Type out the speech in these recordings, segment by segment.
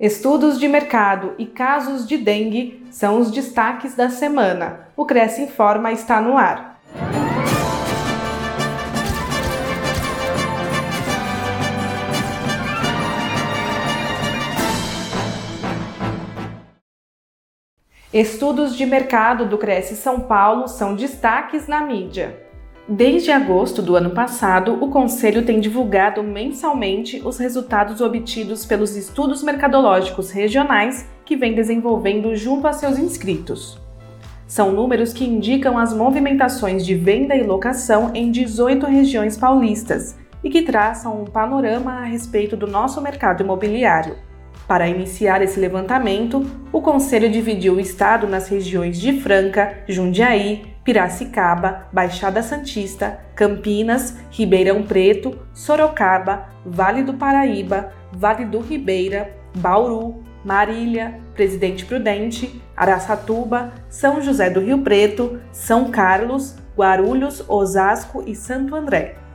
Estudos de mercado e casos de dengue são os destaques da semana. O Cresce Informa está no ar. Estudos de mercado do Cresce São Paulo são destaques na mídia. Desde agosto do ano passado, o Conselho tem divulgado mensalmente os resultados obtidos pelos estudos mercadológicos regionais que vem desenvolvendo junto a seus inscritos. São números que indicam as movimentações de venda e locação em 18 regiões paulistas e que traçam um panorama a respeito do nosso mercado imobiliário. Para iniciar esse levantamento, o Conselho dividiu o estado nas regiões de Franca, Jundiaí, Piracicaba, Baixada Santista, Campinas, Ribeirão Preto, Sorocaba, Vale do Paraíba, Vale do Ribeira, Bauru, Marília, Presidente Prudente, Araçatuba, São José do Rio Preto, São Carlos, Guarulhos, Osasco e Santo André.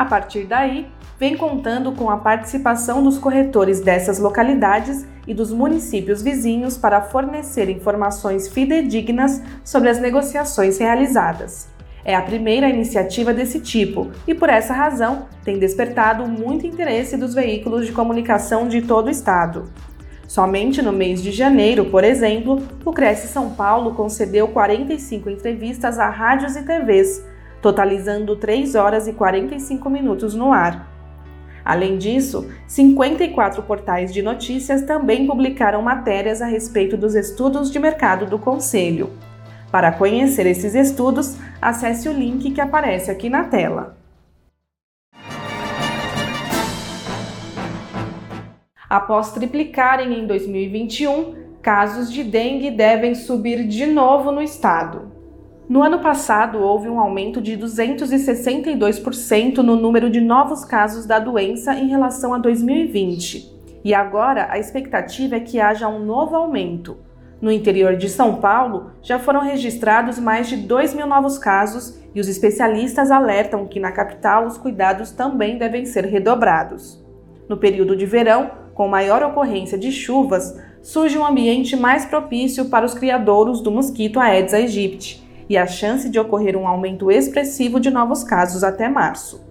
A partir daí, vem contando com a participação dos corretores dessas localidades e dos municípios vizinhos para fornecer informações fidedignas sobre as negociações realizadas. É a primeira iniciativa desse tipo e, por essa razão, tem despertado muito interesse dos veículos de comunicação de todo o estado. Somente no mês de janeiro, por exemplo, o Cresce São Paulo concedeu 45 entrevistas a rádios e TVs, totalizando 3 horas e 45 minutos no ar. Além disso, 54 portais de notícias também publicaram matérias a respeito dos estudos de mercado do Conselho. Para conhecer esses estudos, acesse o link que aparece aqui na tela. Após triplicarem em 2021, casos de dengue devem subir de novo no estado. No ano passado, houve um aumento de 262% no número de novos casos da doença em relação a 2020. E agora a expectativa é que haja um novo aumento. No interior de São Paulo, já foram registrados mais de 2 mil novos casos e os especialistas alertam que na capital os cuidados também devem ser redobrados. No período de verão, com maior ocorrência de chuvas, surge um ambiente mais propício para os criadouros do mosquito Aedes aegypti e a chance de ocorrer um aumento expressivo de novos casos até março.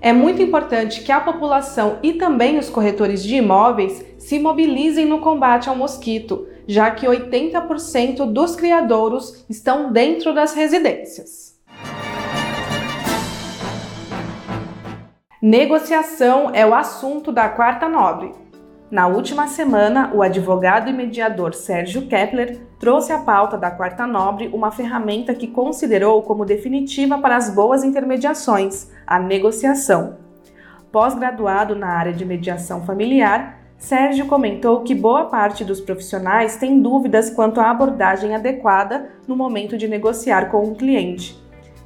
É muito importante que a população e também os corretores de imóveis se mobilizem no combate ao mosquito, já que 80% dos criadouros estão dentro das residências. Negociação é o assunto da quarta nobre. Na última semana, o advogado e mediador Sérgio Kepler trouxe à pauta da Quarta Nobre uma ferramenta que considerou como definitiva para as boas intermediações, a negociação. Pós-graduado na área de mediação familiar, Sérgio comentou que boa parte dos profissionais tem dúvidas quanto à abordagem adequada no momento de negociar com um cliente.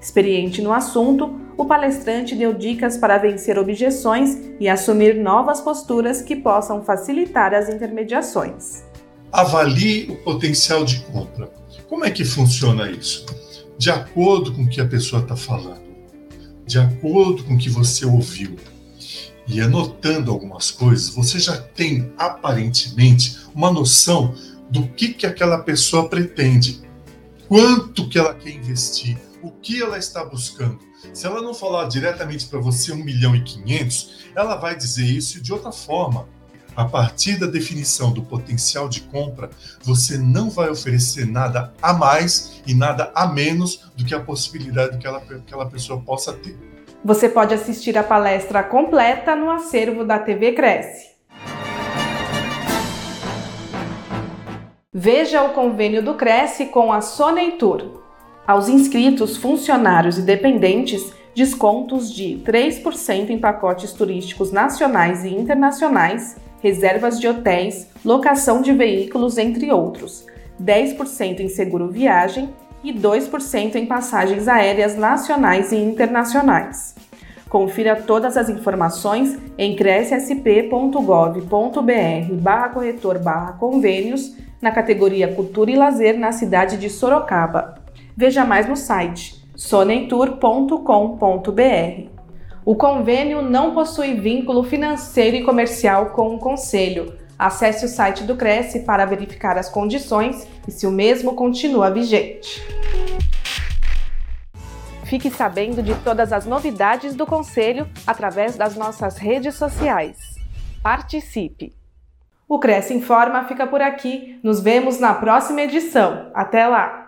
Experiente no assunto, o palestrante deu dicas para vencer objeções e assumir novas posturas que possam facilitar as intermediações. Avalie o potencial de compra. Como é que funciona isso? De acordo com o que a pessoa está falando, de acordo com o que você ouviu e anotando algumas coisas, você já tem aparentemente uma noção do que, que aquela pessoa pretende, quanto que ela quer investir, o que ela está buscando. Se ela não falar diretamente para você 1 milhão e 500, ela vai dizer isso de outra forma. A partir da definição do potencial de compra, você não vai oferecer nada a mais e nada a menos do que a possibilidade que aquela pessoa possa ter. Você pode assistir a palestra completa no acervo da TV Cresce. Veja o convênio do Cresce com a Soneitur. Aos inscritos, funcionários e dependentes, descontos de 3% em pacotes turísticos nacionais e internacionais, reservas de hotéis, locação de veículos, entre outros, 10% em seguro viagem e 2% em passagens aéreas nacionais e internacionais. Confira todas as informações em crescsp.gov.br barra corretor barra convênios na categoria Cultura e Lazer na cidade de Sorocaba. Veja mais no site sonentour.com.br. O convênio não possui vínculo financeiro e comercial com o Conselho, Acesse o site do Cresce para verificar as condições e se o mesmo continua vigente. Fique sabendo de todas as novidades do Conselho através das nossas redes sociais. Participe! O Cresce Informa fica por aqui. Nos vemos na próxima edição. Até lá!